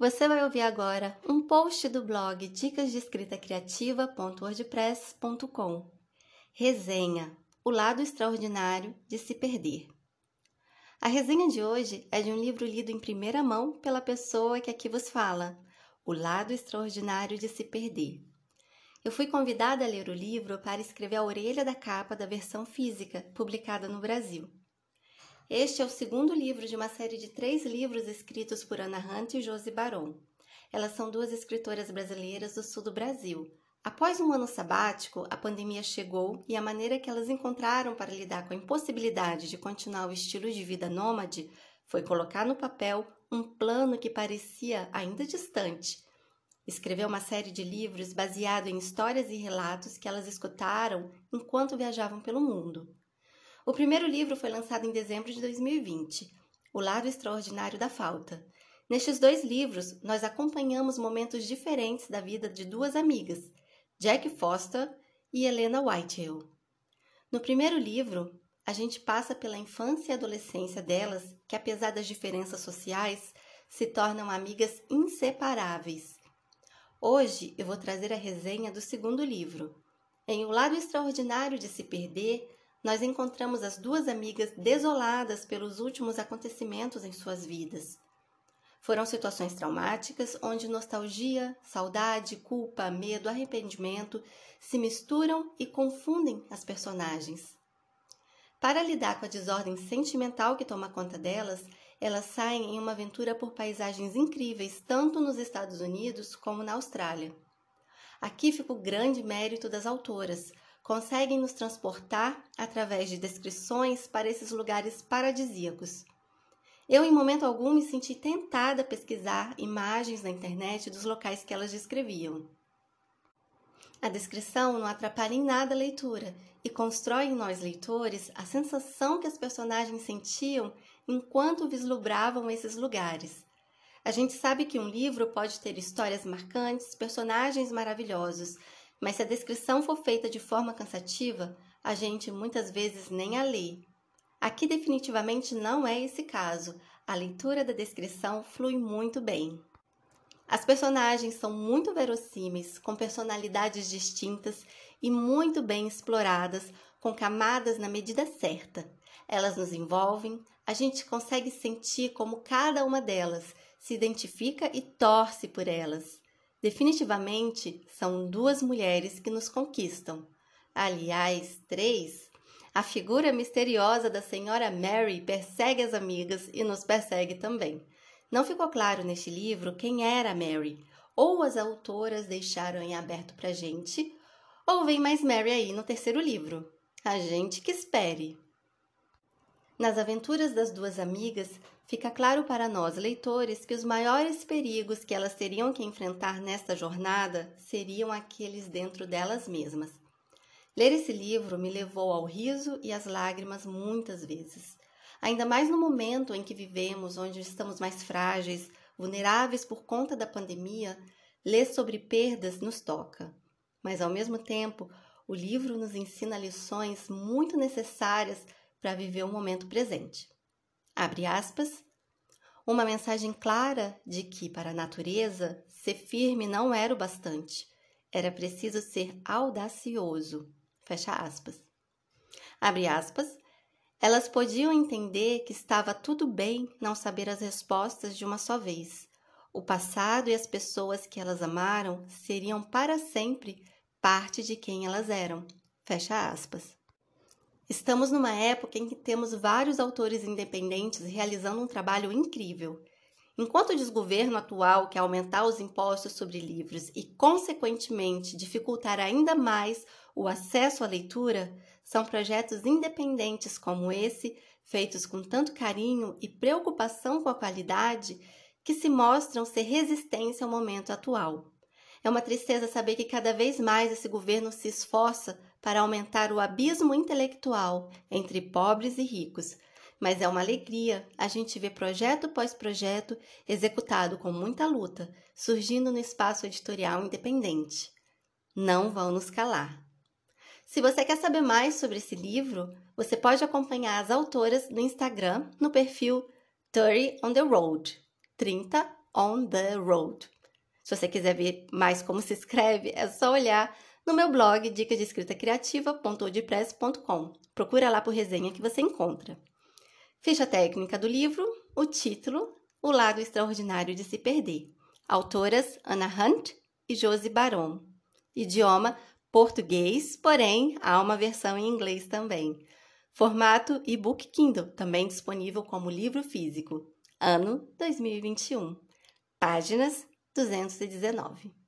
Você vai ouvir agora um post do blog dicas de escrita criativa.wordpress.com. Resenha: O lado extraordinário de se perder. A resenha de hoje é de um livro lido em primeira mão pela pessoa que aqui vos fala, O lado extraordinário de se perder. Eu fui convidada a ler o livro para escrever a orelha da capa da versão física, publicada no Brasil. Este é o segundo livro de uma série de três livros escritos por Ana Hunt e Josi Baron. Elas são duas escritoras brasileiras do sul do Brasil. Após um ano sabático, a pandemia chegou e a maneira que elas encontraram para lidar com a impossibilidade de continuar o estilo de vida nômade foi colocar no papel um plano que parecia ainda distante. Escreveu uma série de livros baseado em histórias e relatos que elas escutaram enquanto viajavam pelo mundo. O primeiro livro foi lançado em dezembro de 2020, O Lado Extraordinário da Falta. Nestes dois livros, nós acompanhamos momentos diferentes da vida de duas amigas, Jack Foster e Helena Whitehill. No primeiro livro, a gente passa pela infância e adolescência delas, que apesar das diferenças sociais, se tornam amigas inseparáveis. Hoje eu vou trazer a resenha do segundo livro. Em O Lado Extraordinário de Se Perder, nós encontramos as duas amigas desoladas pelos últimos acontecimentos em suas vidas. Foram situações traumáticas onde nostalgia, saudade, culpa, medo, arrependimento se misturam e confundem as personagens. Para lidar com a desordem sentimental que toma conta delas, elas saem em uma aventura por paisagens incríveis tanto nos Estados Unidos como na Austrália. Aqui fica o grande mérito das autoras, conseguem nos transportar através de descrições para esses lugares paradisíacos. Eu, em momento algum, me senti tentada a pesquisar imagens na internet dos locais que elas descreviam. A descrição não atrapalha em nada a leitura e constrói em nós leitores a sensação que as personagens sentiam enquanto vislumbravam esses lugares. A gente sabe que um livro pode ter histórias marcantes, personagens maravilhosos, mas se a descrição for feita de forma cansativa, a gente muitas vezes nem a lê. Aqui definitivamente não é esse caso. A leitura da descrição flui muito bem. As personagens são muito verossímeis, com personalidades distintas e muito bem exploradas, com camadas na medida certa. Elas nos envolvem, a gente consegue sentir como cada uma delas se identifica e torce por elas. Definitivamente são duas mulheres que nos conquistam. Aliás, três. A figura misteriosa da senhora Mary persegue as amigas e nos persegue também. Não ficou claro neste livro quem era Mary, ou as autoras deixaram em aberto pra gente, ou vem mais Mary aí no terceiro livro. A gente que espere. Nas aventuras das duas amigas, fica claro para nós, leitores, que os maiores perigos que elas teriam que enfrentar nesta jornada seriam aqueles dentro delas mesmas. Ler esse livro me levou ao riso e às lágrimas muitas vezes. Ainda mais no momento em que vivemos, onde estamos mais frágeis, vulneráveis por conta da pandemia, ler sobre perdas nos toca. Mas, ao mesmo tempo, o livro nos ensina lições muito necessárias para viver o momento presente. Abre aspas. Uma mensagem clara de que, para a natureza, ser firme não era o bastante. Era preciso ser audacioso. Fecha aspas. Abre aspas. Elas podiam entender que estava tudo bem não saber as respostas de uma só vez. O passado e as pessoas que elas amaram seriam para sempre parte de quem elas eram. Fecha aspas. Estamos numa época em que temos vários autores independentes realizando um trabalho incrível. Enquanto o desgoverno atual quer aumentar os impostos sobre livros e, consequentemente, dificultar ainda mais o acesso à leitura, são projetos independentes como esse, feitos com tanto carinho e preocupação com a qualidade, que se mostram ser resistência ao momento atual. É uma tristeza saber que cada vez mais esse governo se esforça para aumentar o abismo intelectual entre pobres e ricos. Mas é uma alegria a gente ver projeto após projeto executado com muita luta, surgindo no espaço editorial independente. Não vão nos calar. Se você quer saber mais sobre esse livro, você pode acompanhar as autoras no Instagram no perfil 30 on the Road 30 On the Road. Se você quiser ver mais como se escreve, é só olhar no meu blog dicasdeescritacriativa.wordpress.com. Procura lá por resenha que você encontra. Ficha técnica do livro, o título, O Lado Extraordinário de Se Perder. Autoras Anna Hunt e Josie Baron. Idioma português, porém há uma versão em inglês também. Formato e-book Kindle, também disponível como livro físico. Ano 2021. Páginas 219.